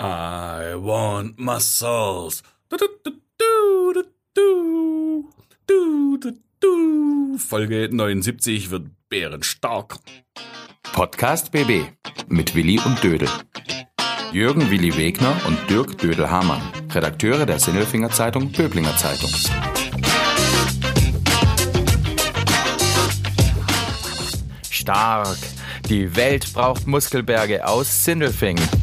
I want muscles. Du, du, du, du, du, du, du, du. Folge 79 wird bärenstark. Podcast BB mit Willi und Dödel. Jürgen Willi Wegner und Dirk Dödel-Hamann, Redakteure der Sinnelfinger Zeitung Böblinger Zeitung. Stark. Die Welt braucht Muskelberge aus Sindelfingen.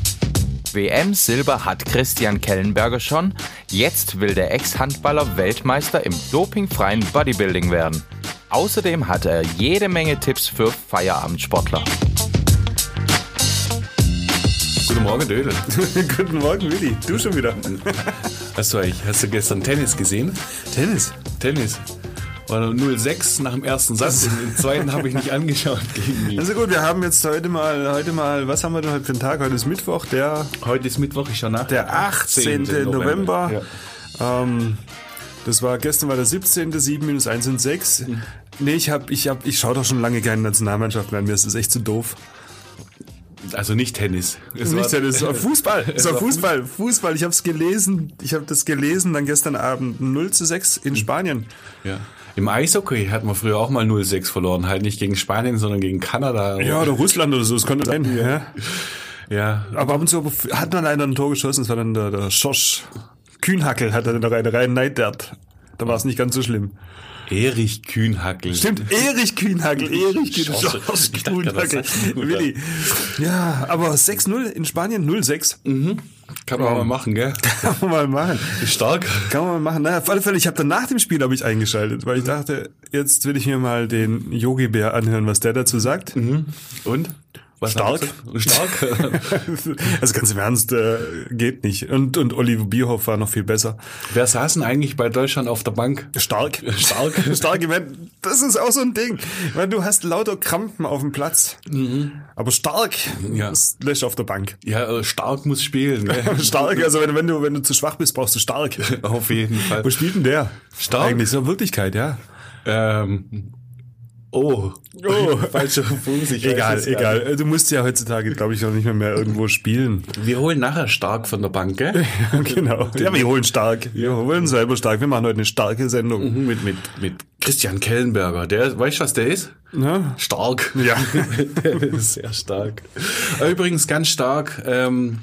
WM Silber hat Christian Kellenberger schon. Jetzt will der Ex-Handballer Weltmeister im dopingfreien Bodybuilding werden. Außerdem hat er jede Menge Tipps für Feierabendsportler. Guten Morgen, Dödel. Guten Morgen, Willi. Du schon wieder. Eigentlich, hast du gestern Tennis gesehen? Tennis. Tennis. War 06 nach dem ersten Satz. Den zweiten habe ich nicht angeschaut gegen die. Also gut, wir haben jetzt heute mal, heute mal, was haben wir denn heute für einen Tag? Heute ist Mittwoch, der, Heute ist Mittwoch, ich schon nach. der 18. November. Ja. Ähm, das war, gestern war der 17. 7 minus 1 sind 6. Nee, ich hab, ich hab, ich schaue doch schon lange keine Nationalmannschaften an. Mir ist das echt zu doof. Also nicht Tennis. Es Nicht war- Tennis, es war Fußball. Es Es war war Fußball. Fußball. Ich habe es gelesen. Ich habe das gelesen dann gestern Abend 0 zu 6 in Spanien. Ja. Im Eishockey hat man früher auch mal 0-6 verloren. Halt nicht gegen Spanien, sondern gegen Kanada. Ja, oder Russland oder so, das konnte sein. Ja. ja. Aber ab und zu hat man einer ein Tor geschossen, das war dann der, der Schorsch Kühnhackel, hat er noch eine rein neidert. Da war es nicht ganz so schlimm. Erich Kühnhackel. Stimmt, Erich Kühnhackel, Erich Kühnhackel. Schorsch. Kühnhackel. Willi. Ja, aber 6-0 in Spanien, 0-6. Kann man mal machen, gell? Kann man mal machen. Stark. Kann man mal machen. Naja, auf alle Fälle, ich habe dann nach dem Spiel habe ich eingeschaltet, weil ich dachte, jetzt will ich mir mal den Yogi Bär anhören, was der dazu sagt. Und? Was Stark. Stark. Also ganz im Ernst, äh, geht nicht. Und, und Oliver Bierhoff war noch viel besser. Wer saßen eigentlich bei Deutschland auf der Bank? Stark. Stark. Stark. Ich mein, das ist auch so ein Ding. Ich mein, du hast lauter Krampen auf dem Platz. Aber stark Ja. lässt auf der Bank. Ja, äh, stark muss spielen. Gell? Stark, also wenn, wenn, du, wenn du zu schwach bist, brauchst du stark. Auf jeden Fall. Wo spielt denn der? Stark? Eigentlich so in Wirklichkeit, ja. Ähm, oh. Oh. Falscher Fuß. Ich Egal, egal. Du musst ja heutzutage, glaube ich, auch nicht mehr, mehr irgendwo spielen. Wir holen nachher stark von der Bank, gell? genau. Ja, wir holen stark. Wir holen selber stark. Wir machen heute eine starke Sendung. Mit, mit, mit Christian Kellenberger. Der, weißt du, was der ist? Ja. Stark. Ja. der ist sehr stark. Übrigens ganz stark, ähm,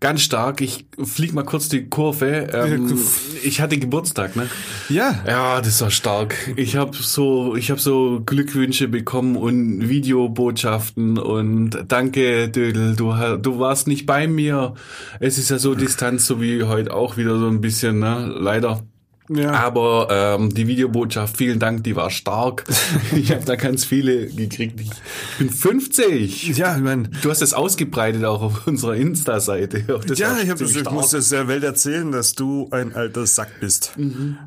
ganz stark. Ich flieg mal kurz die Kurve. Ähm, ich hatte Geburtstag, ne? Ja. Ja, das war stark. Ich habe so, ich habe so Glückwünsche bekommen und Videobotschaften und danke Dödel, du du warst nicht bei mir. Es ist ja so Distanz, so wie heute auch wieder so ein bisschen, ne? Leider. Ja. Aber ähm, die Videobotschaft, vielen Dank, die war stark. ich habe da ganz viele gekriegt. Ich bin 50. Ja, ich meine, Du hast das ausgebreitet auch auf unserer Insta-Seite. Ja, ich, hab das, ich muss das der Welt erzählen, dass du ein alter Sack bist.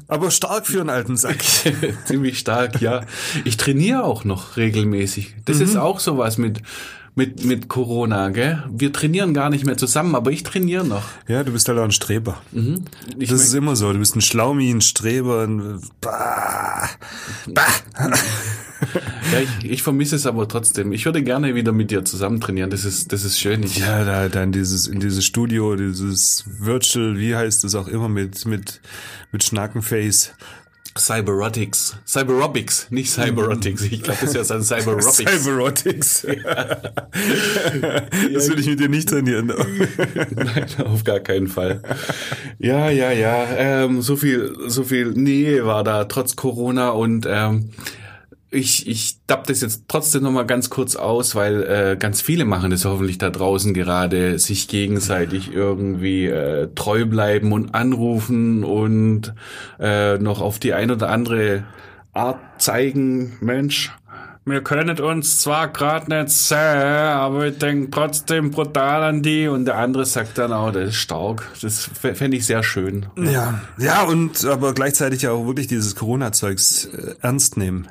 Aber stark für einen alten Sack. Ziemlich stark, ja. Ich trainiere auch noch regelmäßig. Das ist auch sowas mit, mit, mit Corona, gell? Wir trainieren gar nicht mehr zusammen, aber ich trainiere noch. Ja, du bist halt auch ein Streber. Ich Das ist immer so. Du bist ein Schlaumi, ein Streber, ein bah, bah. ja, ich, ich vermisse es aber trotzdem. Ich würde gerne wieder mit dir zusammen trainieren. Das ist, das ist schön. Ich, Ja, da, da in dieses, in dieses Studio, dieses Virtual, wie heißt es auch immer mit, mit, mit Schnackenface. Cyberotics. Cyberobics, nicht Cyberotics. Ich glaube, das ist ja ein Cyberobics. Cyberotics. das will ich mit dir nicht trainieren. Nein, auf gar keinen Fall. Ja, ja, ja. Ähm, so viel, so viel Nähe war da trotz Corona und ähm, ich, ich dapp das jetzt trotzdem noch mal ganz kurz aus, weil äh, ganz viele machen das hoffentlich da draußen gerade, sich gegenseitig irgendwie äh, treu bleiben und anrufen und äh, noch auf die ein oder andere Art zeigen, Mensch, wir können uns zwar gerade nicht sehen, aber ich denke trotzdem brutal an die. Und der andere sagt dann auch, das ist stark. Das fände ich sehr schön. Ja, ja, und aber gleichzeitig auch wirklich dieses Corona-Zeugs äh, ernst nehmen.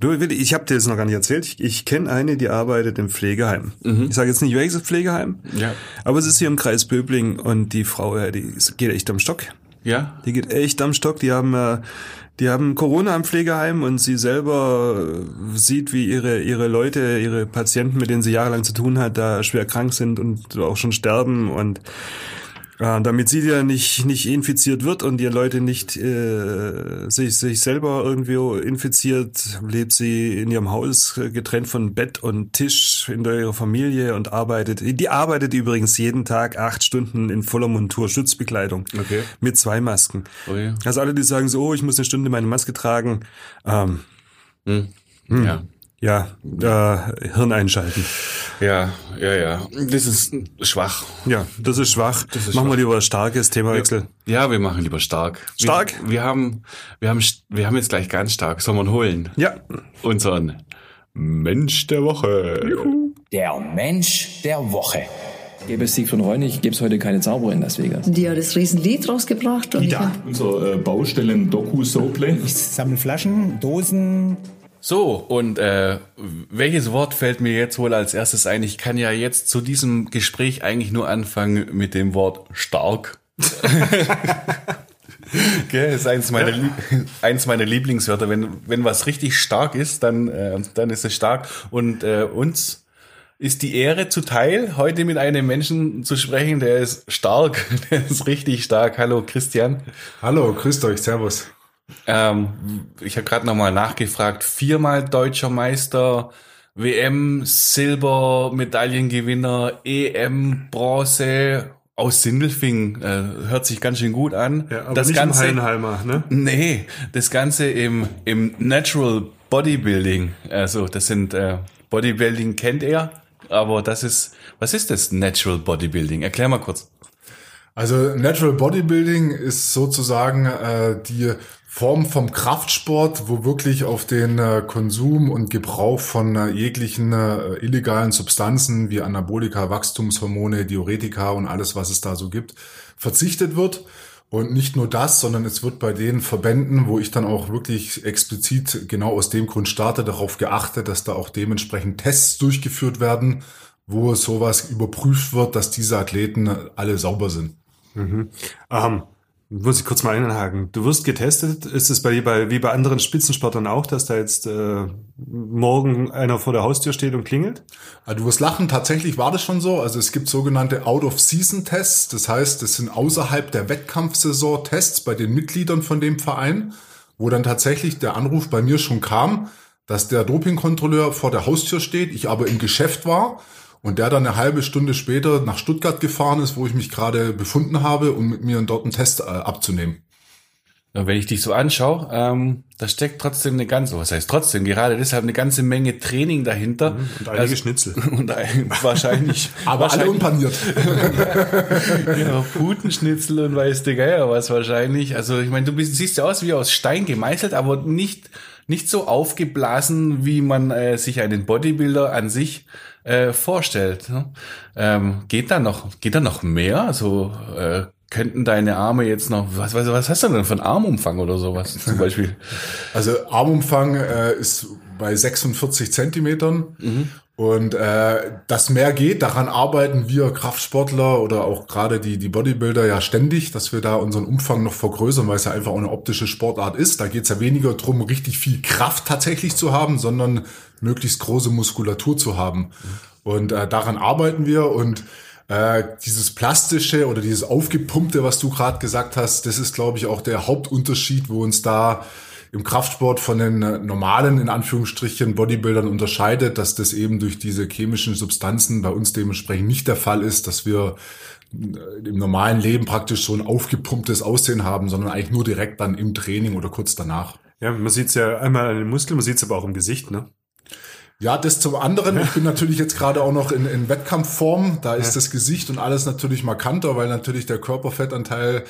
Du, Willi, ich habe dir das noch gar nicht erzählt. Ich, ich kenne eine, die arbeitet im Pflegeheim. Ich sage jetzt nicht welches Pflegeheim, Ja. aber es ist hier im Kreis Böbling und die Frau, ja, die geht echt am Stock. Ja? Die geht echt am Stock. Die haben, äh, die haben Corona am Pflegeheim und sie selber äh, sieht, wie ihre, ihre Leute, ihre Patienten, mit denen sie jahrelang zu tun hat, da schwer krank sind und auch schon sterben. Und ja, damit sie ja nicht, nicht infiziert wird und ihr Leute nicht äh, sich, sich selber irgendwie infiziert, lebt sie in ihrem Haus äh, getrennt von Bett und Tisch in ihrer Familie und arbeitet. Die arbeitet übrigens jeden Tag acht Stunden in voller Montur, Schutzbekleidung. Okay. Mit zwei Masken. Oh ja. Also alle, die sagen so, oh, ich muss eine Stunde meine Maske tragen, ähm, Hm. Hm. Ja. Ja, äh, Hirn einschalten. Ja, ja, ja. Das ist schwach. Ja, das ist schwach. ist Machen wir lieber ein starkes Themawechsel. Ja, wir machen lieber stark. Stark? Wir, wir haben, wir haben, wir haben jetzt gleich ganz stark. Sollen wir ihn holen? Ja, Unseren Mensch der Woche. Der Mensch der Woche. Gäbe es Siegfried Reunig, gäbe es heute keine Zauberer in Las Vegas. Die hat das Riesenlied rausgebracht. Und Ja. Unser äh, Baustellen-Doku-Soaplay. Ich sammle Flaschen, Dosen. So, und äh, welches Wort fällt mir jetzt wohl als erstes ein? Ich kann ja jetzt zu diesem Gespräch eigentlich nur anfangen mit dem Wort stark. Gell, ist eins meiner, Lieb eins meiner Lieblingswörter. Wenn, wenn was richtig stark ist, dann, äh, dann ist es stark. Und äh, uns ist die Ehre zuteil, heute mit einem Menschen zu sprechen, der ist stark, der ist richtig stark. Hallo Christian. Hallo, grüßt euch, servus. Ähm, ich habe gerade nochmal nachgefragt. Viermal deutscher Meister, WM, Silber, Medaillengewinner, EM, Bronze aus Sindelfing. Äh, hört sich ganz schön gut an. ja aber nicht im Hallenheimer, ne? Nee, das Ganze im, im Natural Bodybuilding. Also das sind äh, Bodybuilding kennt er, aber das ist, was ist das Natural Bodybuilding? Erklär mal kurz. Also Natural Bodybuilding ist sozusagen äh, die Form vom Kraftsport, wo wirklich auf den äh, Konsum und Gebrauch von äh, jeglichen äh, illegalen Substanzen wie Anabolika, Wachstumshormone, Diuretika und alles, was es da so gibt, verzichtet wird. Und nicht nur das, sondern es wird bei den Verbänden, wo ich dann auch wirklich explizit genau aus dem Grund starte, darauf geachtet, dass da auch dementsprechend Tests durchgeführt werden, wo sowas überprüft wird, dass diese Athleten alle sauber sind. Ähm, muss ich kurz mal einhaken. Du wirst getestet. Ist es bei, dir bei wie bei anderen Spitzensportlern auch, dass da jetzt äh, morgen einer vor der Haustür steht und klingelt? Also du wirst lachen, tatsächlich war das schon so. Also es gibt sogenannte Out-of-Season-Tests. Das heißt, das sind außerhalb der Wettkampfsaison Tests bei den Mitgliedern von dem Verein, wo dann tatsächlich der Anruf bei mir schon kam, dass der Dopingkontrolleur vor der Haustür steht, ich aber im Geschäft war und der dann eine halbe Stunde später nach Stuttgart gefahren ist, wo ich mich gerade befunden habe, um mit mir dort einen Test äh, abzunehmen. Ja, Wenn ich dich so anschaue, ähm, da steckt trotzdem eine ganze, was heißt trotzdem, gerade deshalb eine ganze Menge Training dahinter. Und einige Schnitzel. Und ein, wahrscheinlich, Aber alle wahrscheinlich, unpaniert. ja, Putenschnitzel und weiß der Geier was wahrscheinlich. Also ich meine, du bist, siehst ja aus wie aus Stein gemeißelt, aber nicht, nicht so aufgeblasen, wie man äh, sich einen Bodybuilder an sich äh, vorstellt. Ne? Ähm, geht da noch, geht da noch mehr? Also äh, könnten deine Arme jetzt noch, was, was, was hast du denn für einen Armumfang oder sowas zum Beispiel? Also Armumfang äh, ist bei 46 Zentimetern. Und äh, das mehr geht, daran arbeiten wir Kraftsportler oder auch gerade die, die Bodybuilder ja ständig, dass wir da unseren Umfang noch vergrößern, weil es ja einfach auch eine optische Sportart ist. Da geht es ja weniger drum, richtig viel Kraft tatsächlich zu haben, sondern möglichst große Muskulatur zu haben. Und äh, daran arbeiten wir und äh, dieses plastische oder dieses aufgepumpte, was du gerade gesagt hast, das ist, glaube ich, auch der Hauptunterschied, wo uns da im Kraftsport von den äh, normalen, in Anführungsstrichen, Bodybuildern unterscheidet, dass das eben durch diese chemischen Substanzen bei uns dementsprechend nicht der Fall ist, dass wir äh, im normalen Leben praktisch so ein aufgepumptes Aussehen haben, sondern eigentlich nur direkt dann im Training oder kurz danach. Ja, man sieht's ja einmal an den Muskeln, man sieht's aber auch im Gesicht, ne? Ja, das zum anderen. Ich bin natürlich jetzt gerade auch noch in, in Wettkampfform. Da ist das Gesicht und alles natürlich markanter, weil natürlich der Körperfettanteil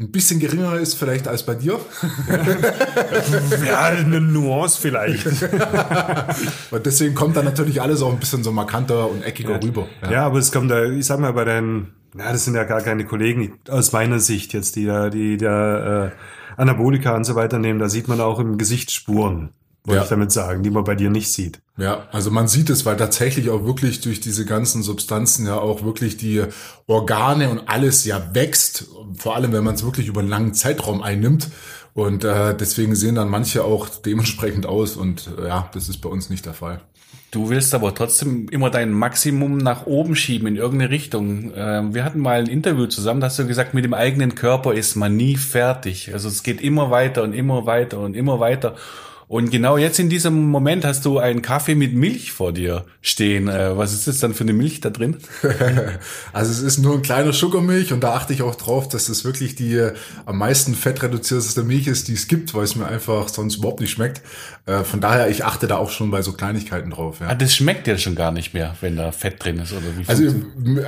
ein bisschen geringer ist vielleicht als bei dir. Ja, eine Nuance vielleicht. Und deswegen kommt dann natürlich alles auch ein bisschen so markanter und eckiger rüber. Ja. aber es kommt da, ich sag mal, bei deinen, ja, das sind ja gar keine Kollegen aus meiner Sicht jetzt, die da, die da äh, Anabolika und so weiter nehmen, da sieht man auch im Gesicht Spuren. Wollte Ja. ich damit sagen, die man bei dir nicht sieht. Ja, also man sieht es, weil tatsächlich auch wirklich durch diese ganzen Substanzen ja auch wirklich die Organe und alles ja wächst. Vor allem, wenn man es wirklich über einen langen Zeitraum einnimmt. Und äh, deswegen sehen dann manche auch dementsprechend aus. Und äh, ja, das ist bei uns nicht der Fall. Du willst aber trotzdem immer dein Maximum nach oben schieben in irgendeine Richtung. Ähm, Wir hatten mal ein Interview zusammen, da hast du gesagt, mit dem eigenen Körper ist man nie fertig. Also es geht immer weiter und immer weiter und immer weiter. Und genau jetzt in diesem Moment hast du einen Kaffee mit Milch vor dir stehen. Äh, Was ist das dann für eine Milch da drin? Also es ist nur ein kleiner Schuggermilch und da achte ich auch drauf, dass es wirklich die äh, am meisten fettreduzierteste Milch ist, die es gibt, weil es mir einfach sonst überhaupt nicht schmeckt. Äh, Von daher, ich achte da auch schon bei so Kleinigkeiten drauf. Ja. Ah, das schmeckt ja schon gar nicht mehr, wenn da Fett drin ist oder wie Also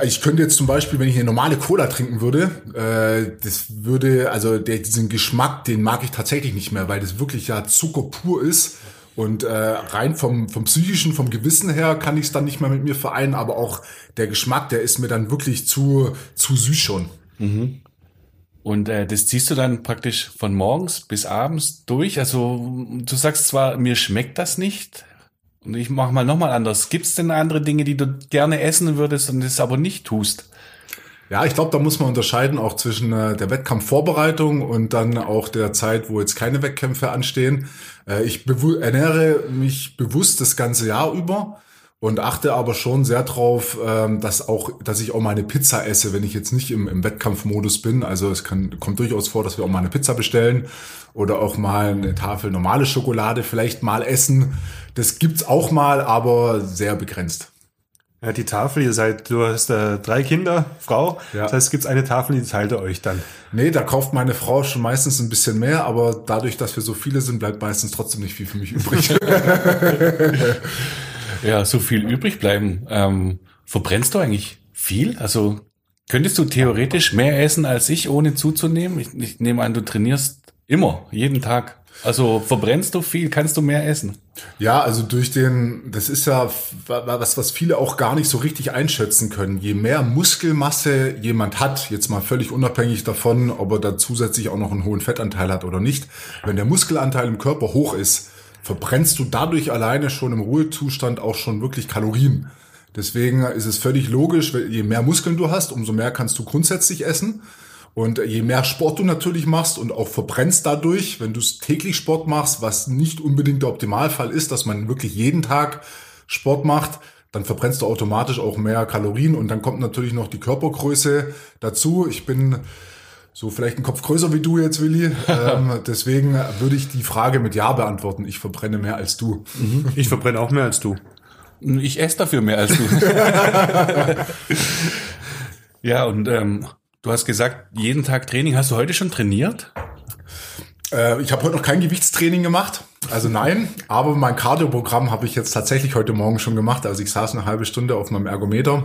ich könnte jetzt zum Beispiel, wenn ich eine normale Cola trinken würde, das würde, also der, diesen Geschmack, den mag ich tatsächlich nicht mehr, weil das wirklich ja Zucker pur ist. Und äh, rein vom, vom psychischen, vom Gewissen her kann ich es dann nicht mehr mit mir vereinen, aber auch der Geschmack, der ist mir dann wirklich zu, zu süß schon. Und äh, das ziehst du dann praktisch von morgens bis abends durch. Also du sagst zwar, mir schmeckt das nicht. Und ich mach mal nochmal anders. Gibt es denn andere Dinge, die du gerne essen würdest und das aber nicht tust? Ja, ich glaube, da muss man unterscheiden auch zwischen äh, der Wettkampfvorbereitung und dann auch der Zeit, wo jetzt keine Wettkämpfe anstehen. Äh, ich ernähre mich bewusst das ganze Jahr über und achte aber schon sehr drauf, ähm, dass auch, dass ich auch mal eine Pizza esse, wenn ich jetzt nicht im, im Wettkampfmodus bin. Also es kann, kommt durchaus vor, dass wir auch mal eine Pizza bestellen oder auch mal eine Tafel normale Schokolade vielleicht mal essen. Das gibt's auch mal, aber sehr begrenzt. Ja, die Tafel, ihr seid, du hast äh, drei Kinder, Frau. Ja. Das heißt, es gibt eine Tafel, die teilt ihr euch dann. Nee, da kauft meine Frau schon meistens ein bisschen mehr, aber dadurch, dass wir so viele sind, bleibt meistens trotzdem nicht viel für mich übrig. Ja, so viel übrig bleiben. Ähm, verbrennst du eigentlich viel? Also könntest du theoretisch mehr essen als ich, ohne zuzunehmen? Ich, ich nehme an, du trainierst immer, jeden Tag. Also verbrennst du viel, kannst du mehr essen? ja, also durch den, das ist ja was, was viele auch gar nicht so richtig einschätzen können. Je mehr Muskelmasse jemand hat, jetzt mal völlig unabhängig davon, ob er da zusätzlich auch noch einen hohen Fettanteil hat oder nicht, wenn der Muskelanteil im Körper hoch ist, verbrennst du dadurch alleine schon im Ruhezustand auch schon wirklich Kalorien. Deswegen ist es völlig logisch, je mehr Muskeln du hast, umso mehr kannst du grundsätzlich essen. Und je mehr Sport du natürlich machst und auch verbrennst dadurch, wenn du täglich Sport machst, was nicht unbedingt der Optimalfall ist, dass man wirklich jeden Tag Sport macht, dann verbrennst du automatisch auch mehr Kalorien und dann kommt natürlich noch die Körpergröße dazu. Ich bin so vielleicht ein Kopf größer wie du jetzt, Willi. ähm, deswegen würde ich die Frage mit Ja beantworten. Ich verbrenne mehr als du. Ich verbrenne auch mehr als du. Ich esse dafür mehr als du. ja, und ähm, du hast gesagt, jeden Tag Training. Hast du heute schon trainiert? Äh, ich habe heute noch kein Gewichtstraining gemacht. Also nein, aber mein Cardio-Programm habe ich jetzt tatsächlich heute Morgen schon gemacht. Also ich saß eine halbe Stunde auf meinem Ergometer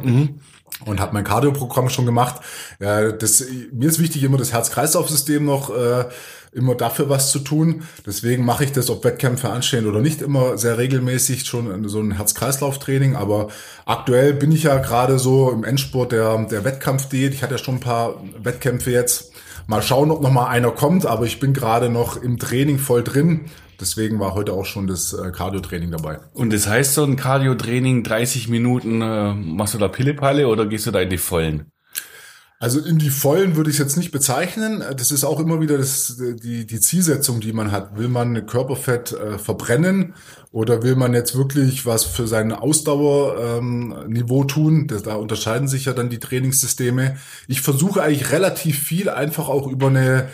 und habe mein Cardio-Programm schon gemacht. Äh, das, mir ist wichtig, immer das Herz-Kreislauf-System noch äh, immer dafür was zu tun. Deswegen mache ich das, ob Wettkämpfe anstehen oder nicht, immer sehr regelmäßig schon so ein Herz-Kreislauf-Training. Aber aktuell bin ich ja gerade so im Endspurt der, der Wettkampfdiät. Ich hatte ja schon ein paar Wettkämpfe jetzt. Mal schauen, ob noch mal einer kommt, aber ich bin gerade noch im Training voll drin. Deswegen war heute auch schon das äh, Cardio-Training dabei. Und das heißt so ein Cardio-Training, 30 Minuten, äh, machst du da Pillepalle oder gehst du da in die Vollen? Also in die Vollen würde ich es jetzt nicht bezeichnen. Das ist auch immer wieder das, die, die Zielsetzung, die man hat. Will man Körperfett äh, verbrennen oder will man jetzt wirklich was für sein Ausdauerniveau ähm, tun? Das, da unterscheiden sich ja dann die Trainingssysteme. Ich versuche eigentlich relativ viel einfach auch über eine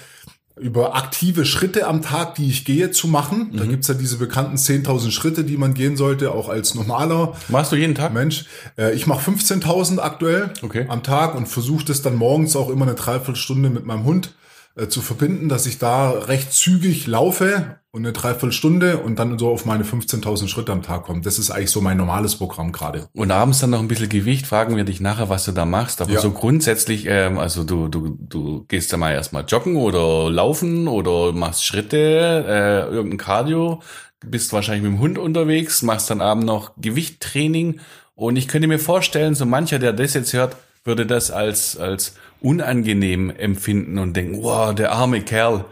über aktive Schritte am Tag, die ich gehe, zu machen. Da gibt's ja diese bekannten 10.000 Schritte, die man gehen sollte, auch als normaler Machst du jeden Tag? Mensch. Äh, ich mache 15.000 aktuell Okay. am Tag und versuche das dann morgens auch immer eine Dreiviertelstunde mit meinem Hund äh, zu verbinden, dass ich da recht zügig laufe und eine Dreiviertelstunde und dann so auf meine 15.000 Schritte am Tag komme. Das ist eigentlich so mein normales Programm gerade. Und abends dann noch ein bisschen Gewicht, fragen wir dich nachher, was du da machst. Aber Ja. so grundsätzlich, ähm, also du, du, du gehst ja mal erstmal joggen oder laufen oder machst Schritte, äh, irgendein Cardio, bist wahrscheinlich mit dem Hund unterwegs, machst dann abend noch Gewichttraining. Und ich könnte mir vorstellen, so mancher, der das jetzt hört, würde das als, als unangenehm empfinden und denken, wow, der arme Kerl.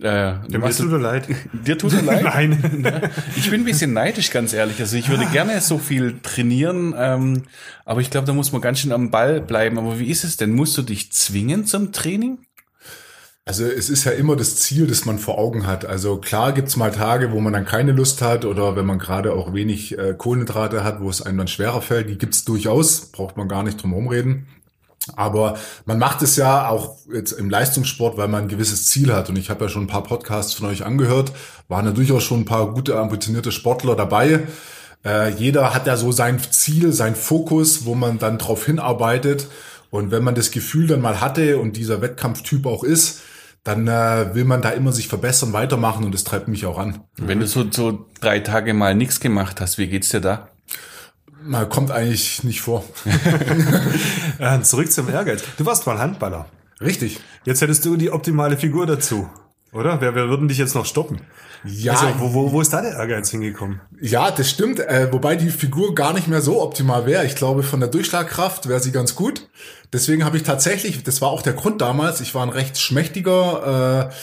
Äh, Mir tut er leid. Dir tut er leid? Nein. Ich bin ein bisschen neidisch, ganz ehrlich. Also ich würde gerne so viel trainieren, ähm, aber ich glaube, da muss man ganz schön am Ball bleiben. Aber wie ist es denn? Musst du dich zwingen zum Training? Also es ist ja immer das Ziel, das man vor Augen hat. Also klar gibt's mal Tage, wo man dann keine Lust hat oder wenn man gerade auch wenig äh, Kohlenhydrate hat, wo es einem dann schwerer fällt. Die gibt's durchaus, braucht man gar nicht drum rumreden. Aber man macht es ja auch jetzt im Leistungssport, weil man ein gewisses Ziel hat. Und ich habe ja schon ein paar Podcasts von euch angehört, waren ja durchaus schon ein paar gute, ambitionierte Sportler dabei. Äh, jeder hat ja so sein Ziel, sein Fokus, wo man dann drauf hinarbeitet. Und wenn man das Gefühl dann mal hatte und dieser Wettkampftyp auch ist, dann äh, will man da immer sich verbessern, weitermachen und das treibt mich auch an. Wenn du so, so drei Tage mal nichts gemacht hast, wie geht's dir da? Na, kommt eigentlich nicht vor. Zurück zum Ehrgeiz. Du warst mal Handballer. Richtig. Jetzt hättest du die optimale Figur dazu. Oder? Wer, wer würden dich jetzt noch stoppen? Ja, Also, wo, wo, wo ist da der Ehrgeiz hingekommen? ja, das stimmt. Äh, wobei die Figur gar nicht mehr so optimal wäre. Ich glaube, von der Durchschlagkraft wäre sie ganz gut. Deswegen habe ich tatsächlich, das war auch der Grund damals, ich war ein recht schmächtiger, äh,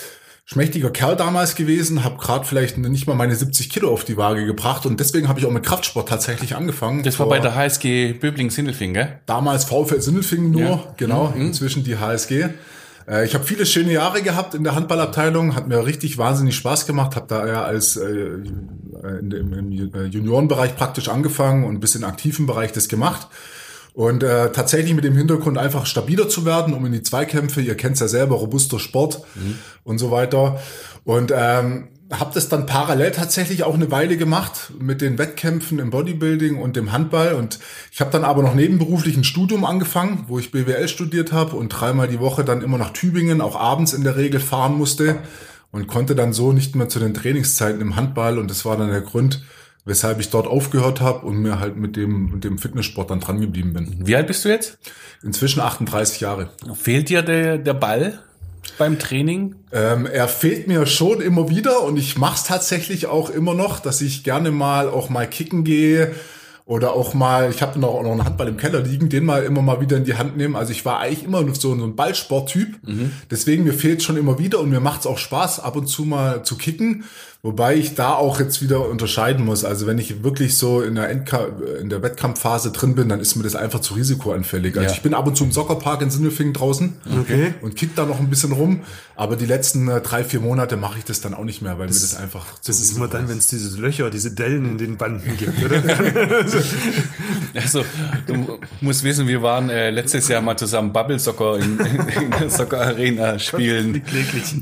schmächtiger Kerl damals gewesen, habe gerade vielleicht nicht mal meine 70 Kilo auf die Waage gebracht und deswegen habe ich auch mit Kraftsport tatsächlich angefangen. Das war bei der HSG Böbling-Sindelfing, gell? Damals VfL Sindelfingen nur, Ja. genau, inzwischen die HSG. Äh, Ich habe viele schöne Jahre gehabt in der Handballabteilung, hat mir richtig wahnsinnig Spaß gemacht, habe da ja als äh, in dem, im Juniorenbereich praktisch angefangen und bis in den aktiven Bereich das gemacht. Und äh, tatsächlich mit dem Hintergrund einfach stabiler zu werden, um in die Zweikämpfe, ihr kennt's ja selber, robuster Sport und so weiter. Und ähm, habe das dann parallel tatsächlich auch eine Weile gemacht mit den Wettkämpfen im Bodybuilding und dem Handball. Und ich habe dann aber noch nebenberuflich ein Studium angefangen, wo ich BWL studiert habe und dreimal die Woche dann immer nach Tübingen, auch abends in der Regel fahren musste und konnte dann so nicht mehr zu den Trainingszeiten im Handball. Und das war dann der Grund, weshalb ich dort aufgehört habe und mir halt mit dem, mit dem Fitnesssport dann dran geblieben bin. Wie alt bist du jetzt? Inzwischen 38 Jahre. Fehlt dir der, der Ball beim Training? Ähm, er fehlt mir schon immer wieder und ich mache es tatsächlich auch immer noch, dass ich gerne mal auch mal kicken gehe oder auch mal, ich habe noch, noch einen Handball im Keller liegen, den mal immer mal wieder in die Hand nehmen. Also ich war eigentlich immer noch so, so ein Ballsporttyp. Deswegen mir fehlt schon immer wieder und mir macht es auch Spaß, ab und zu mal zu kicken. Wobei ich da auch jetzt wieder unterscheiden muss. Also wenn ich wirklich so in der, Endka in der Wettkampfphase drin bin, dann ist mir das einfach zu risikoanfällig. Also Ja. ich bin ab und zu im Soccerpark in Sindelfingen draußen Okay. und kick da noch ein bisschen rum. Aber die letzten äh, drei, vier Monate mache ich das dann auch nicht mehr, weil mir das einfach Das zu ist immer dann, wenn es diese Löcher, diese Dellen in den Banden gibt, oder? Also, du musst wissen, wir waren äh, letztes Jahr mal zusammen Bubble Soccer in, in der Soccer Arena spielen.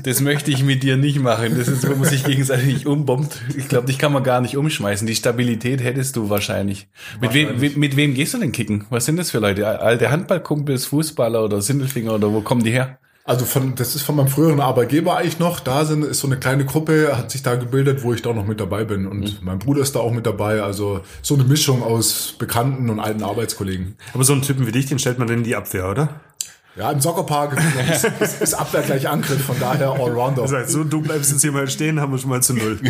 Das möchte ich mit dir nicht machen. Das ist, wo man sich gegenseitig umbombt. Ich glaube, dich kann man gar nicht umschmeißen. Die Stabilität hättest du wahrscheinlich. Mit wem, mit, mit wem gehst du denn kicken? Was sind das für Leute? Alte Handballkumpels, Fußballer oder Sindelfinger oder wo kommen die her? Also von, das ist von meinem früheren Arbeitgeber eigentlich noch. Da sind, ist so eine kleine Gruppe, hat sich da gebildet, wo ich da noch mit dabei bin. Und mein Bruder ist da auch mit dabei. Also so eine Mischung aus Bekannten und alten Arbeitskollegen. Aber so einen Typen wie dich, den stellt man dann in die Abwehr, oder? Ja, im Soccerpark ist, ist, ist Abwehr gleich Angriff, von daher Allrounder. Das heißt, so, du bleibst jetzt hier mal stehen, haben wir schon mal zu null.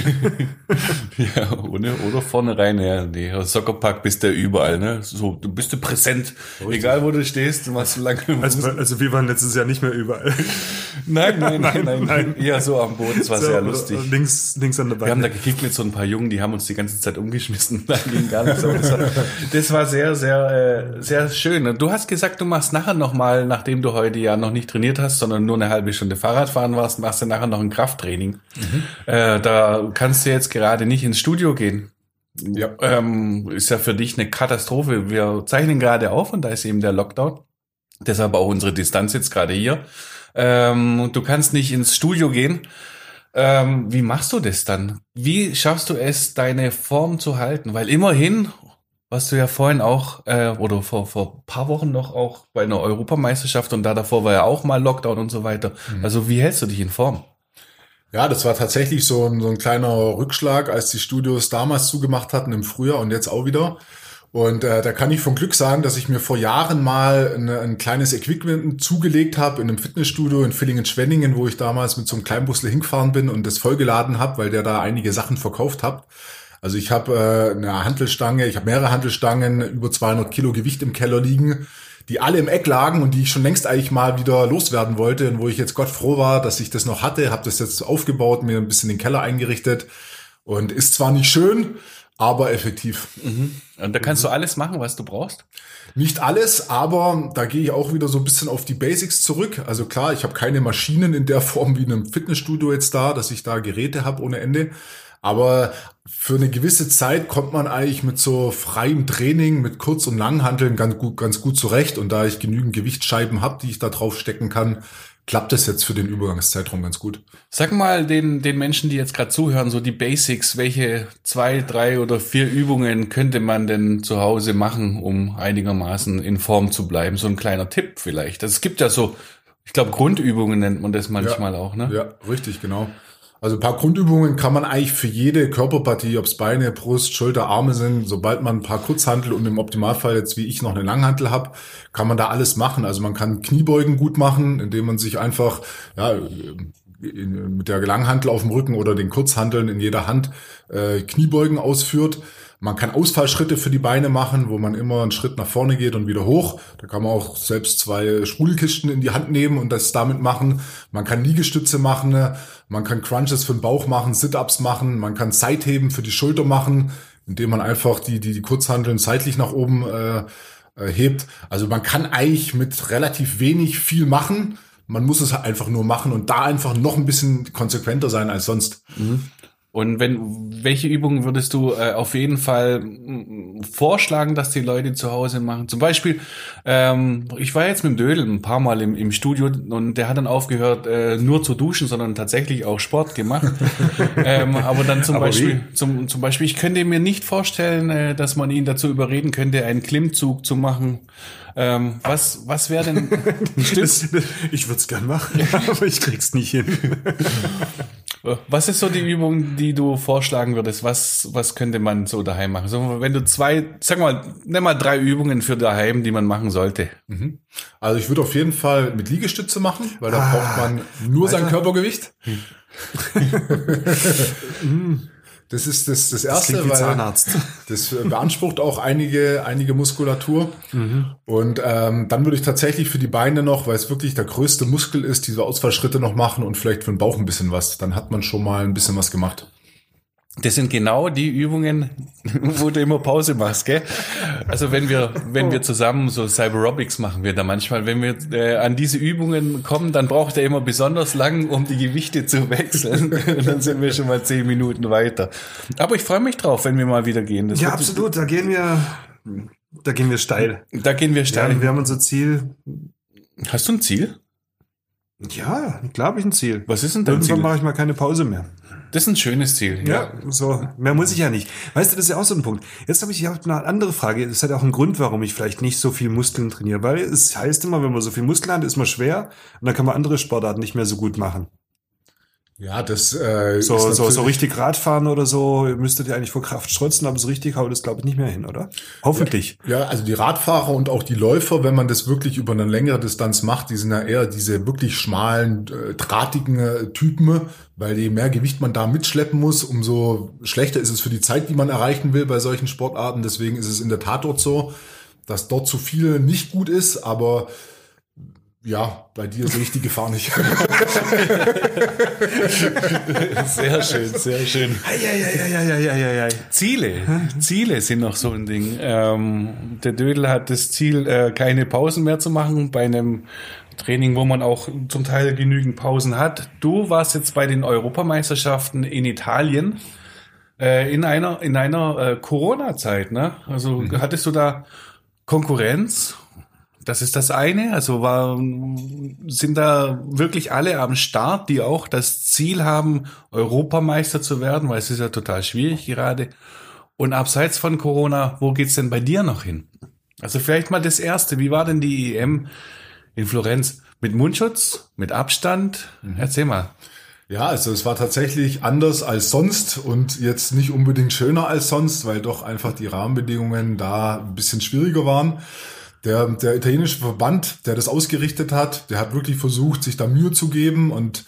Ja, ohne, oder vorne rein, ja. Nee, Soccerpark bist du überall, ne? So, du bist du präsent. Egal wo du stehst, du machst so lange. Also, also wir waren letztes Jahr nicht mehr überall. nein, nein, nein, nein, nein. Ja, so am Boden, das war So, sehr lustig. Links, links an der Wir haben da gekickt mit so ein paar Jungen, die haben uns die ganze Zeit umgeschmissen. Da ging gar nichts. Das, war, das war sehr, sehr, äh, sehr schön. Du hast gesagt, du machst nachher noch mal, nachdem du heute ja noch nicht trainiert hast, sondern nur eine halbe Stunde Fahrradfahren warst, machst du nachher noch ein Krafttraining. Äh, da kannst du jetzt gerade nicht ins Studio gehen. Ja. Ähm, ist ja für dich eine Katastrophe. Wir zeichnen gerade auf und da ist eben der Lockdown. Deshalb auch unsere Distanz jetzt gerade hier. Ähm, du kannst nicht ins Studio gehen. Ähm, wie machst du das dann? Wie schaffst du es, deine Form zu halten? Weil immerhin, was du ja vorhin auch, äh, oder vor, vor paar Wochen noch auch bei einer Europameisterschaft und da davor war ja auch mal Lockdown und so weiter. Also wie hältst du dich in Form? Ja, das war tatsächlich so ein, so ein kleiner Rückschlag, als die Studios damals zugemacht hatten im Frühjahr und jetzt auch wieder. Und äh, da kann ich von Glück sagen, dass ich mir vor Jahren mal ein, ein kleines Equipment zugelegt habe in einem Fitnessstudio in Villingen-Schwenningen, wo ich damals mit so einem Kleinbusle hingefahren bin und das vollgeladen habe, weil der da einige Sachen verkauft hat. Also ich habe äh, eine Hantelstange, ich habe mehrere Hantelstangen, über 200 Kilo Gewicht im Keller liegen. die alle im Eck lagen und die ich schon längst eigentlich mal wieder loswerden wollte und wo ich jetzt Gott froh war, dass ich das noch hatte, habe das jetzt aufgebaut, mir ein bisschen den Keller eingerichtet und ist zwar nicht schön, aber effektiv. Mhm. Und da kannst du alles machen, was du brauchst? Nicht alles, aber da gehe ich auch wieder so ein bisschen auf die Basics zurück. Also klar, ich habe keine Maschinen in der Form wie in einem Fitnessstudio jetzt da, dass ich da Geräte habe ohne Ende. Aber für eine gewisse Zeit kommt man eigentlich mit so freiem Training, mit Kurz- und Langhanteln ganz gut, ganz gut zurecht. Und da ich genügend Gewichtsscheiben habe, die ich da drauf stecken kann, klappt das jetzt für den Übergangszeitraum ganz gut. Sag mal den, den Menschen, die jetzt gerade zuhören, so die Basics, welche zwei, drei oder vier Übungen könnte man denn zu Hause machen, um einigermaßen in Form zu bleiben? So ein kleiner Tipp vielleicht. Also es gibt ja so, ich glaube, Grundübungen nennt man das manchmal ja, auch, ne? Ja, richtig, genau. Also ein paar Grundübungen kann man eigentlich für jede Körperpartie, ob es Beine, Brust, Schulter, Arme sind, sobald man ein paar Kurzhantel und im Optimalfall jetzt wie ich noch eine Langhantel habe, kann man da alles machen. Also man kann Kniebeugen gut machen, indem man sich einfach ja, mit der Langhantel auf dem Rücken oder den Kurzhanteln in jeder Hand äh, Kniebeugen ausführt. Man kann Ausfallschritte für die Beine machen, wo man immer einen Schritt nach vorne geht und wieder hoch. Da kann man auch selbst zwei Sprudelkisten in die Hand nehmen und das damit machen. Man kann Liegestütze machen, man kann Crunches für den Bauch machen, Sit-ups machen, man kann Seitheben für die Schulter machen, indem man einfach die, die, die Kurzhanteln seitlich nach oben äh, äh, hebt. Also man kann eigentlich mit relativ wenig viel machen. Man muss es einfach nur machen und da einfach noch ein bisschen konsequenter sein als sonst. Mhm. Und wenn, welche Übungen würdest du äh, auf jeden Fall vorschlagen, dass die Leute zu Hause machen? Zum Beispiel, ähm, ich war jetzt mit dem Dödel ein paar Mal im, im Studio und der hat dann aufgehört, äh, nur zu duschen, sondern tatsächlich auch Sport gemacht. ähm, aber dann zum aber Beispiel, zum, zum Beispiel, ich könnte mir nicht vorstellen, äh, dass man ihn dazu überreden könnte, einen Klimmzug zu machen. Ähm, was was wäre denn? das, ich würde es gern machen, aber ich krieg's nicht hin. Was ist so die Übung, die du vorschlagen würdest? Was, was könnte man so daheim machen? So, wenn du zwei, sag mal, nimm mal drei Übungen für daheim, die man machen sollte. Mhm. Also ich würde auf jeden Fall mit Liegestütze machen, weil da ah, braucht man nur Alter. sein Körpergewicht. Das ist das, das erste, das weil Zahnarzt. das beansprucht auch einige, einige Muskulatur. Mhm. Und ähm, dann würde ich tatsächlich für die Beine noch, weil es wirklich der größte Muskel ist, diese Ausfallschritte noch machen und vielleicht für den Bauch ein bisschen was. Dann hat man schon mal ein bisschen was gemacht. Das sind genau die Übungen, wo du immer Pause machst, gell? Also wenn wir, wenn wir zusammen so Cyberobics machen wir da manchmal, wenn wir äh, an diese Übungen kommen, dann braucht er immer besonders lang, um die Gewichte zu wechseln. Und dann sind wir schon mal zehn Minuten weiter. Aber ich freue mich drauf, wenn wir mal wieder gehen. Das ja, absolut. Da gehen wir, da gehen wir steil. Da gehen wir steil. Ja, wir haben unser Ziel. Hast du ein Ziel? Ja, klar habe ich ein Ziel. Was ist denn dein Irgendwann mache ich mal keine Pause mehr. Das ist ein schönes Ziel. Ja. ja, so. Mehr muss ich ja nicht. Weißt du, das ist ja auch so ein Punkt. Jetzt habe ich ja eine andere Frage. Das hat auch einen Grund, warum ich vielleicht nicht so viel Muskeln trainiere. Weil es heißt immer, wenn man so viel Muskeln hat, ist man schwer und dann kann man andere Sportarten nicht mehr so gut machen. Ja, das äh, so, so, so richtig Radfahren oder so müsstet ihr eigentlich vor Kraft strotzen, aber so richtig haut es, glaube ich, nicht mehr hin, oder? Hoffentlich. Ja, ja, also die Radfahrer und auch die Läufer, wenn man das wirklich über eine längere Distanz macht, die sind ja eher diese wirklich schmalen, äh, drahtigen äh, Typen, weil je mehr Gewicht man da mitschleppen muss, umso schlechter ist es für die Zeit, die man erreichen will bei solchen Sportarten. Deswegen ist es in der Tat dort so, dass dort zu viel nicht gut ist, aber ja, bei dir sehe ich die Gefahr nicht. sehr schön, sehr schön. Ziele, Ziele sind noch so ein Ding. Ähm, der Dödel hat das Ziel, äh, keine Pausen mehr zu machen bei einem Training, wo man auch zum Teil genügend Pausen hat. Du warst jetzt bei den Europameisterschaften in Italien äh, in einer in einer äh, Corona-Zeit, ne? Also mhm. hattest du da Konkurrenz das ist das eine. Also war, sind da wirklich alle am Start, die auch das Ziel haben, Europameister zu werden, weil es ist ja total schwierig gerade. Und abseits von Corona, wo geht's denn bei dir noch hin? Also vielleicht mal das erste. Wie war denn die EM in Florenz? Mit Mundschutz? Mit Abstand? Erzähl mal. Ja, also es war tatsächlich anders als sonst und jetzt nicht unbedingt schöner als sonst, weil doch einfach die Rahmenbedingungen da ein bisschen schwieriger waren. Der, der italienische Verband, der das ausgerichtet hat, der hat wirklich versucht, sich da Mühe zu geben und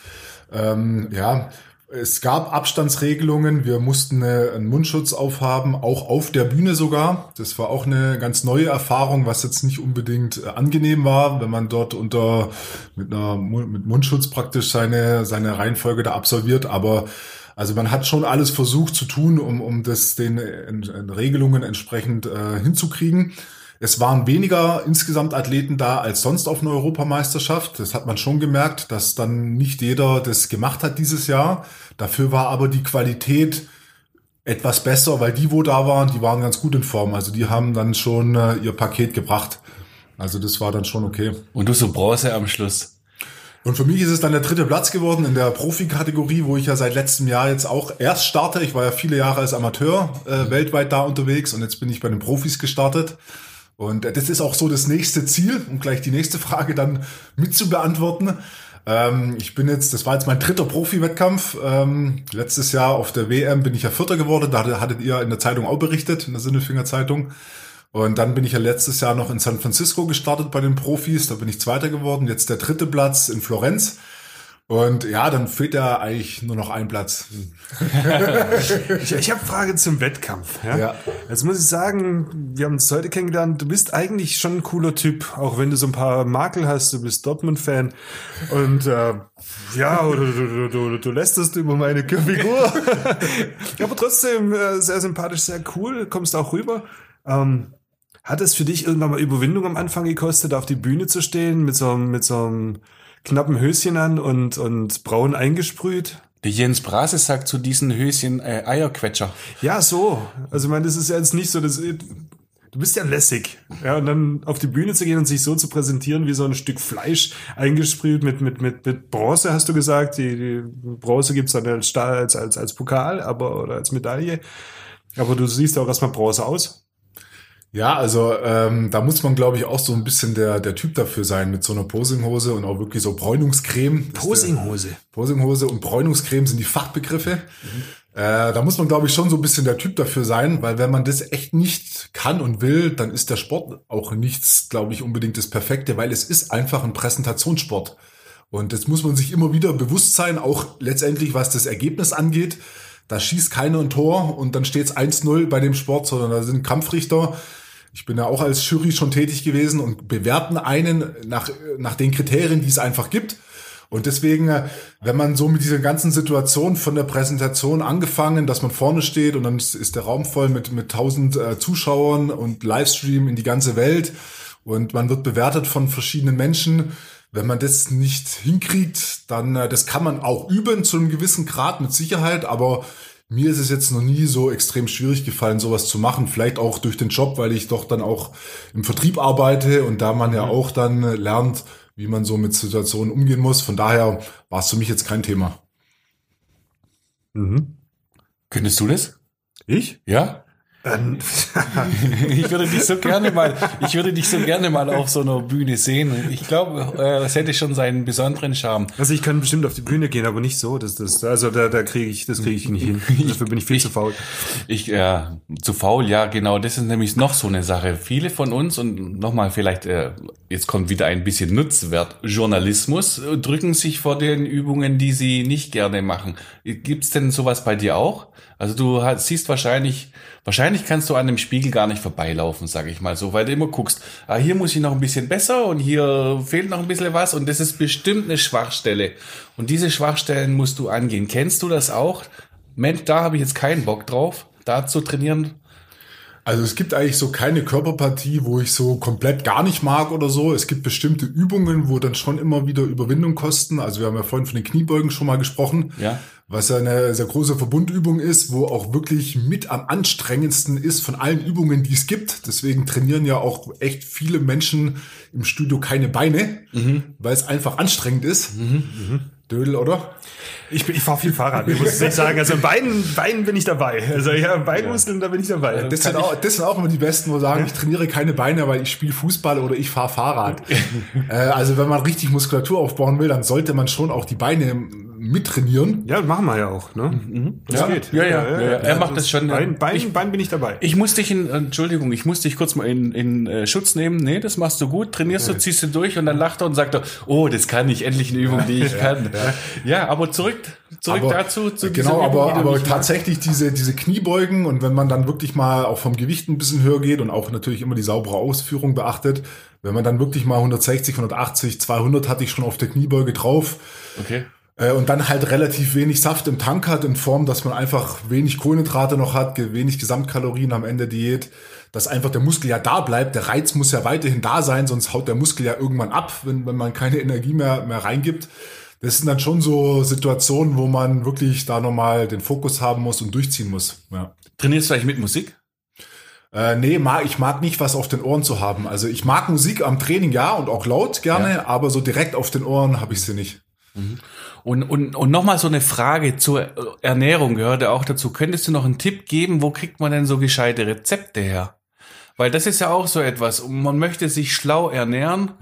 ähm, ja, Es gab Abstandsregelungen, wir mussten eine, einen Mundschutz aufhaben, auch auf der Bühne sogar. Das war auch eine ganz neue Erfahrung, was jetzt nicht unbedingt äh, angenehm war, wenn man dort unter mit einer mit Mundschutz praktisch seine seine Reihenfolge da absolviert. Aber also man hat schon alles versucht zu tun, um um das den in Regelungen entsprechend äh, hinzukriegen. Es waren weniger insgesamt Athleten da als sonst auf einer Europameisterschaft. Das hat man schon gemerkt, dass dann nicht jeder das gemacht hat dieses Jahr. Dafür war aber die Qualität etwas besser, weil die, wo da waren, die waren ganz gut in Form. Also die haben dann schon äh, ihr Paket gebracht. Also das war dann schon okay. Und du so Bronze am Schluss. Und für mich ist es dann der dritte Platz geworden in der Profikategorie, wo ich ja seit letztem Jahr jetzt auch erst starte. Ich war ja viele Jahre als Amateur äh, weltweit da unterwegs und jetzt bin ich bei den Profis gestartet. Und das ist auch so das nächste Ziel, um gleich die nächste Frage dann mit zu beantworten. Ähm, ich bin jetzt, das war jetzt mein dritter Profi-Wettkampf. Ähm, letztes Jahr auf der WM bin ich ja Vierter geworden. Da hattet ihr in der Zeitung auch berichtet, in der Sinnefinger Zeitung. Und dann bin ich ja letztes Jahr noch in San Francisco gestartet bei den Profis. Da bin ich Zweiter geworden. Jetzt der dritte Platz in Florenz. Und ja, dann fehlt ja eigentlich nur noch ein Platz. ich ich habe Frage zum Wettkampf. Ja? ja. Jetzt muss ich sagen, wir haben uns heute kennengelernt. Du bist eigentlich schon ein cooler Typ, auch wenn du so ein paar Makel hast. Du bist Dortmund-Fan und äh, ja, du, du, du, du lästerst über meine Figur. Aber trotzdem äh, sehr sympathisch, sehr cool. Kommst auch rüber. Ähm, hat es für dich irgendwann mal Überwindung am Anfang gekostet, auf die Bühne zu stehen mit so, mit so einem knappen Höschen an und, und braun eingesprüht. Der Jens Brase sagt zu diesen Höschen äh, Eierquetscher. Ja, so. Also ich meine, das ist ja jetzt nicht so, dass du bist ja lässig. Ja, und dann auf die Bühne zu gehen und sich so zu präsentieren wie so ein Stück Fleisch eingesprüht mit, mit, mit, mit Bronze, hast du gesagt. Die, die Bronze gibt's dann als Stahl, als, als, als Pokal, aber, oder als Medaille. Aber du siehst auch erstmal Bronze aus. Ja, also ähm, da muss man, glaube ich, auch so ein bisschen der, der Typ dafür sein mit so einer Posinghose und auch wirklich so Bräunungscreme. Posinghose. Posinghose und Bräunungscreme sind die Fachbegriffe. Mhm. Äh, da muss man, glaube ich, schon so ein bisschen der Typ dafür sein, weil wenn man das echt nicht kann und will, dann ist der Sport auch nichts, glaube ich, unbedingt das Perfekte, weil es ist einfach ein Präsentationssport. Und das muss man sich immer wieder bewusst sein, auch letztendlich, was das Ergebnis angeht. Da schießt keiner ein Tor und dann steht es 1-0 bei dem Sport, sondern da sind Kampfrichter ich bin ja auch als Jury schon tätig gewesen und bewerten einen nach, nach den Kriterien, die es einfach gibt. Und deswegen, äh, wenn man so mit dieser ganzen Situation von der Präsentation angefangen, dass man vorne steht und dann ist der Raum voll mit, mit tausend äh, Zuschauern und Livestream in die ganze Welt und man wird bewertet von verschiedenen Menschen. Wenn man das nicht hinkriegt, dann, äh, das kann man auch üben zu einem gewissen Grad mit Sicherheit, aber mir ist es jetzt noch nie so extrem schwierig gefallen, sowas zu machen. Vielleicht auch durch den Job, weil ich doch dann auch im Vertrieb arbeite und da man ja mhm. auch dann lernt, wie man so mit Situationen umgehen muss. Von daher war es für mich jetzt kein Thema. Mhm. Könntest du das? Ich? Ja? Ähm, ich würde dich so gerne mal, ich würde dich so gerne mal auf so einer Bühne sehen. Ich glaube, äh, das hätte schon seinen besonderen Charme. Also ich kann bestimmt auf die Bühne gehen, aber nicht so. Das, das, also da, da kriege ich, das kriege ich nicht hin. Dafür bin ich viel ich, zu faul. Ich, ja, zu faul, ja, genau. Das ist nämlich noch so eine Sache. Viele von uns und nochmal vielleicht, äh, jetzt kommt wieder ein bisschen Nutzwert. Journalismus äh, drücken sich vor den Übungen, die sie nicht gerne machen. Gibt's denn sowas bei dir auch? Also du siehst wahrscheinlich, wahrscheinlich kannst du an dem Spiegel gar nicht vorbeilaufen, sage ich mal so, weil du immer guckst, ah, hier muss ich noch ein bisschen besser und hier fehlt noch ein bisschen was und das ist bestimmt eine Schwachstelle. Und diese Schwachstellen musst du angehen. Kennst du das auch? Mensch, da habe ich jetzt keinen Bock drauf, da zu trainieren. Also es gibt eigentlich so keine Körperpartie, wo ich so komplett gar nicht mag oder so. Es gibt bestimmte Übungen, wo dann schon immer wieder Überwindung kosten. Also wir haben ja vorhin von den Kniebeugen schon mal gesprochen. Ja was ja eine sehr große Verbundübung ist, wo auch wirklich mit am anstrengendsten ist von allen Übungen, die es gibt. Deswegen trainieren ja auch echt viele Menschen im Studio keine Beine, mhm. weil es einfach anstrengend ist. Mhm. Mhm. Dödel, oder? Ich, ich fahre viel Fahrrad, ich muss ich sagen. Also Beinen, Beinen bin ich dabei. Also ja, Beinmuskeln, da bin ich dabei. Das, sind auch, das sind auch immer die Besten, wo sagen, ja? ich trainiere keine Beine, weil ich spiele Fußball oder ich fahre Fahrrad. äh, also wenn man richtig Muskulatur aufbauen will, dann sollte man schon auch die Beine mittrainieren. Ja, machen wir ja auch, ne? Das Ja, geht. ja, ja, ja, ja. Er macht das schon. Bein, Bein, Ich- Bein bin ich dabei. Ich muss dich in, Entschuldigung, ich muss dich kurz mal in, in äh, Schutz nehmen. Nee, das machst du gut, trainierst du, ziehst du durch und dann lacht er und sagt er, oh, das kann ich, endlich eine Übung, die ich kann. Ja, aber zurück, zurück Aber- dazu, zu genau, Übung, die aber, aber tatsächlich diese, diese Kniebeugen und wenn man dann wirklich mal auch vom Gewicht ein bisschen höher geht und auch natürlich immer die saubere Ausführung beachtet, wenn man dann wirklich mal 160, 180, 200 hatte ich schon auf der Kniebeuge drauf Okay. Äh, und dann halt relativ wenig Saft im Tank hat in Form, dass man einfach wenig Kohlenhydrate noch hat, wenig Gesamtkalorien am Ende Diät, dass einfach der Muskel ja da bleibt, der Reiz muss ja weiterhin da sein, sonst haut der Muskel ja irgendwann ab, wenn, wenn man keine Energie mehr, mehr reingibt. Das sind dann schon so Situationen, wo man wirklich da nochmal den Fokus haben muss und durchziehen muss. Ja. Trainierst du eigentlich mit Musik? Äh, nee, mag, ich mag nicht, was auf den Ohren zu haben. Also ich mag Musik am Training ja und auch laut gerne, aber so direkt auf den Ohren habe ich sie nicht. Und, und, und nochmal so eine Frage zur Ernährung gehört ja auch dazu. Könntest du noch einen Tipp geben, wo kriegt man denn so gescheite Rezepte her? Weil das ist ja auch so etwas. Man möchte sich schlau ernähren,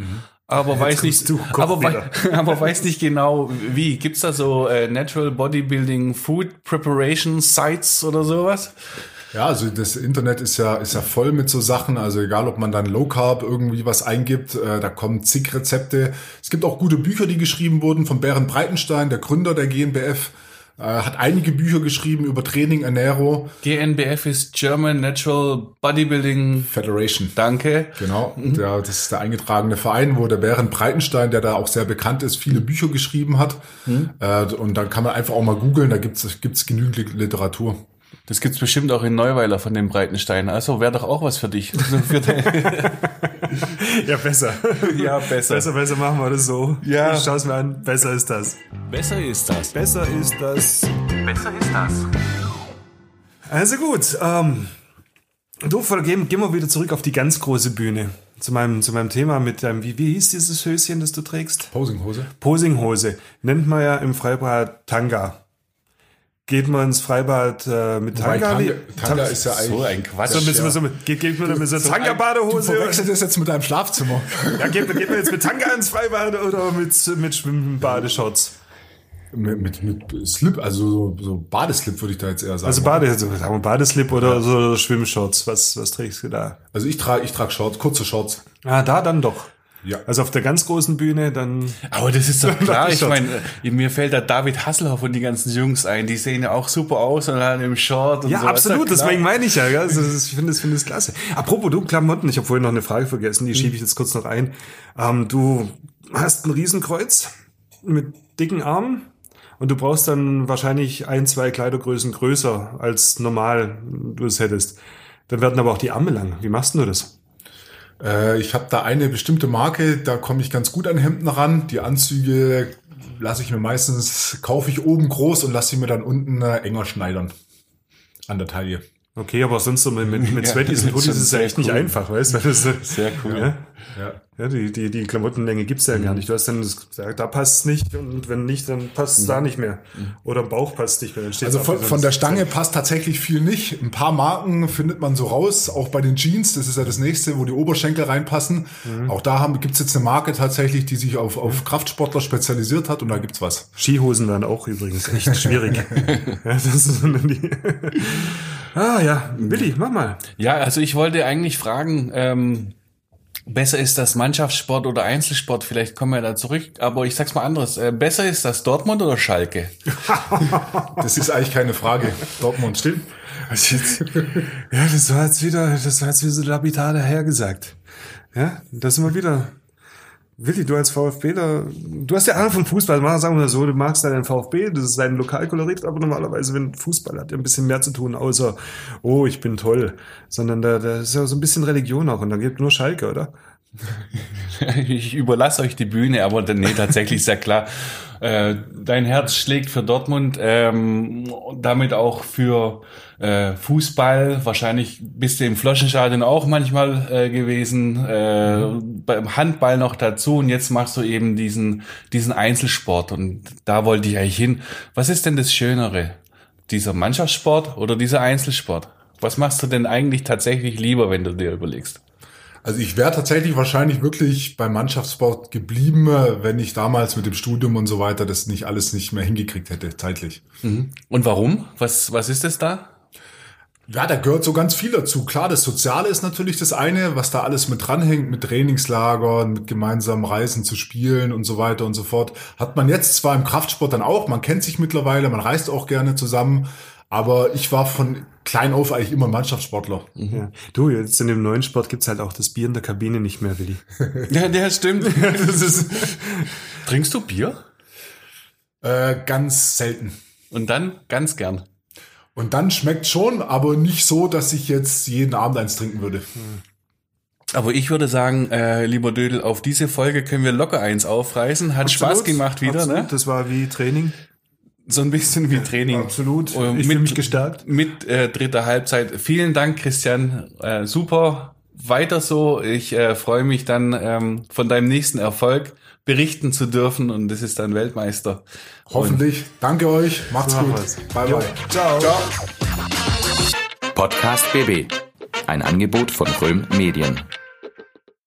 aber weiß nicht, du, aber, wei aber weiß nicht genau wie. Gibt's da so äh, Natural Bodybuilding Food Preparation Sites oder sowas? Ja, also das Internet ist ja, ist ja voll mit so Sachen. Also egal, ob man dann Low Carb irgendwie was eingibt, äh, da kommen zig Rezepte. Es gibt auch gute Bücher, die geschrieben wurden von Bären Breitenstein, der Gründer der GNBF. Äh, hat einige Bücher geschrieben über Training, Ernährung, GNBF ist German Natural Bodybuilding. Federation. Danke. Genau, der, das ist der eingetragene Verein, wo der Bären Breitenstein, der da auch sehr bekannt ist, viele Bücher geschrieben hat. Äh, und dann kann man einfach auch mal googeln, da gibt's gibt's genügend Li- Literatur. Das gibt's bestimmt auch in Neuweiler von dem Breitenstein. Also wäre doch auch was für dich. Für den- Ja, besser. ja, besser. Besser, besser machen wir das so. Ja. Ich schau's mir an. Besser ist das. Besser ist das. Besser ist das. Besser ist das. Also gut, ähm, du, gehen, gehen wir wieder zurück auf die ganz große Bühne. Zu meinem, zu meinem Thema mit deinem, wie, wie hieß dieses Höschen, das du trägst? Posinghose. Posinghose. Nennt man ja im Freibad Tanga. Geht man ins Freibad äh, mit Wobei Tanga? Tanga, Tanga ist ja eigentlich. So ein Quatsch. so, mit, so, so, mit, geht, geht man mit so Du Tanga-Badehose? verwechselst das jetzt mit deinem Schlafzimmer. Ja, geht, geht man jetzt mit Tanga ins Freibad oder mit, mit Schwimmbadeshorts? mit, mit, mit Slip, also so, so Badeslip würde ich da jetzt eher sagen. Also Bade, also sagen wir Badeslip oder so Schwimmshorts. Was, was trägst du da? Also ich trage ich trage Shorts, kurze Shorts. Ah, da dann doch. Ja. Also auf der ganz großen Bühne dann. Aber das ist doch klar. Ich meine, mir fällt da David Hasselhoff und die ganzen Jungs ein. Die sehen ja auch super aus und dann im Short und Ja, so. absolut, doch klar. deswegen meine ich ja. Also, das- ich finde das, finde klasse. Apropos du, Klamotten, ich habe vorhin noch eine Frage vergessen, die schiebe ich jetzt kurz noch ein. Ähm, du hast ein Riesenkreuz mit dicken Armen und du brauchst dann wahrscheinlich ein, zwei Kleidergrößen größer als normal du es hättest. Dann werden aber auch die Arme lang. Wie machst du das? Äh, ich habe da eine bestimmte Marke, da komme ich ganz gut an Hemden ran. Die Anzüge lasse ich mir meistens, kaufe ich oben groß und lasse sie mir dann unten äh, enger schneidern. An der Taille. Okay, aber sonst so mit, mit, mit Sweaties und das Hoodies ist es ja echt nicht cool. einfach, weißt du? Das ist- Sehr cool. Ja? Ja. Ja, die, die, die Klamottenlänge gibt's ja gar nicht. Du hast dann, das, da, da passt es nicht und wenn nicht, dann passt es da nicht mehr. Oder im Bauch passt nicht mehr. Dann steht's Also von, von der Stange passt tatsächlich viel nicht. Ein paar Marken findet man so raus, auch bei den Jeans, das ist ja das nächste, wo die Oberschenkel reinpassen. Auch da haben, gibt's jetzt eine Marke tatsächlich, die sich auf, auf Kraftsportler spezialisiert hat und da gibt's was. Skihosen dann auch übrigens echt schwierig. ja, das ist so die ah ja, Willi, mach mal. Ja, also ich wollte eigentlich fragen, ähm, besser ist das Mannschaftssport oder Einzelsport? Vielleicht kommen wir da zurück. Aber ich sag's mal anderes. Äh, besser ist das Dortmund oder Schalke? Das ist eigentlich keine Frage. Dortmund. Stimmt. Ja, das war jetzt wieder, das war jetzt wieder so lapidar dahergesagt. Ja, das sind wir wieder. Willi, du als VfBler, du hast ja Ahnung vom Fußball, mal sagen wir so, du magst deinen VfB, das ist dein Lokalkolorit, aber normalerweise, wenn Fußball hat ja ein bisschen mehr zu tun, außer, oh, ich bin toll, sondern da, da ist ja so ein bisschen Religion auch und dann gibt nur Schalke, oder? Ich überlasse euch die Bühne, aber nee, tatsächlich ja klar. Äh, dein Herz schlägt für Dortmund, ähm, damit auch für äh, Fußball. Wahrscheinlich bist du im Floschenstadion auch manchmal äh, gewesen. Äh, beim Handball noch dazu und jetzt machst du eben diesen diesen Einzelsport und da wollte ich eigentlich hin. Was ist denn das Schönere? Dieser Mannschaftssport oder dieser Einzelsport? Was machst du denn eigentlich tatsächlich lieber, wenn du dir überlegst? Also ich wäre tatsächlich wahrscheinlich wirklich beim Mannschaftssport geblieben, wenn ich damals mit dem Studium und so weiter das nicht alles nicht mehr hingekriegt hätte, zeitlich. Mhm. Und warum? Was, was ist es da? Ja, da gehört so ganz viel dazu. Klar, das Soziale ist natürlich das eine, was da alles mit dranhängt, mit Trainingslagern, mit gemeinsamen Reisen zu spielen und so weiter und so fort. Hat man jetzt zwar im Kraftsport dann auch, man kennt sich mittlerweile, man reist auch gerne zusammen, aber ich war von klein auf eigentlich immer Mannschaftssportler. Mhm. Ja. Du, jetzt in dem neuen Sport gibt's halt auch das Bier in der Kabine nicht mehr, Willi. ja, der stimmt. das ist Trinkst du Bier? Äh, ganz selten. Und dann ganz gern. Und dann schmeckt schon, aber nicht so, dass ich jetzt jeden Abend eins trinken würde. Aber ich würde sagen, äh, lieber Dödel, auf diese Folge können wir locker eins aufreißen. Hat absolut, Spaß gemacht wieder, absolut. ne? Das war wie Training. So ein bisschen wie Training. Absolut. Und ich mit, mich gestärkt. Mit äh, dritter Halbzeit. Vielen Dank, Christian. Äh, super. Weiter so. Ich äh, freue mich dann ähm, von deinem nächsten Erfolg berichten zu dürfen und das ist dann Weltmeister. Hoffentlich. Und Danke euch. Macht's gut. Bye bye. Ciao. Ciao. Podcast BB. Ein Angebot von Röhm Medien.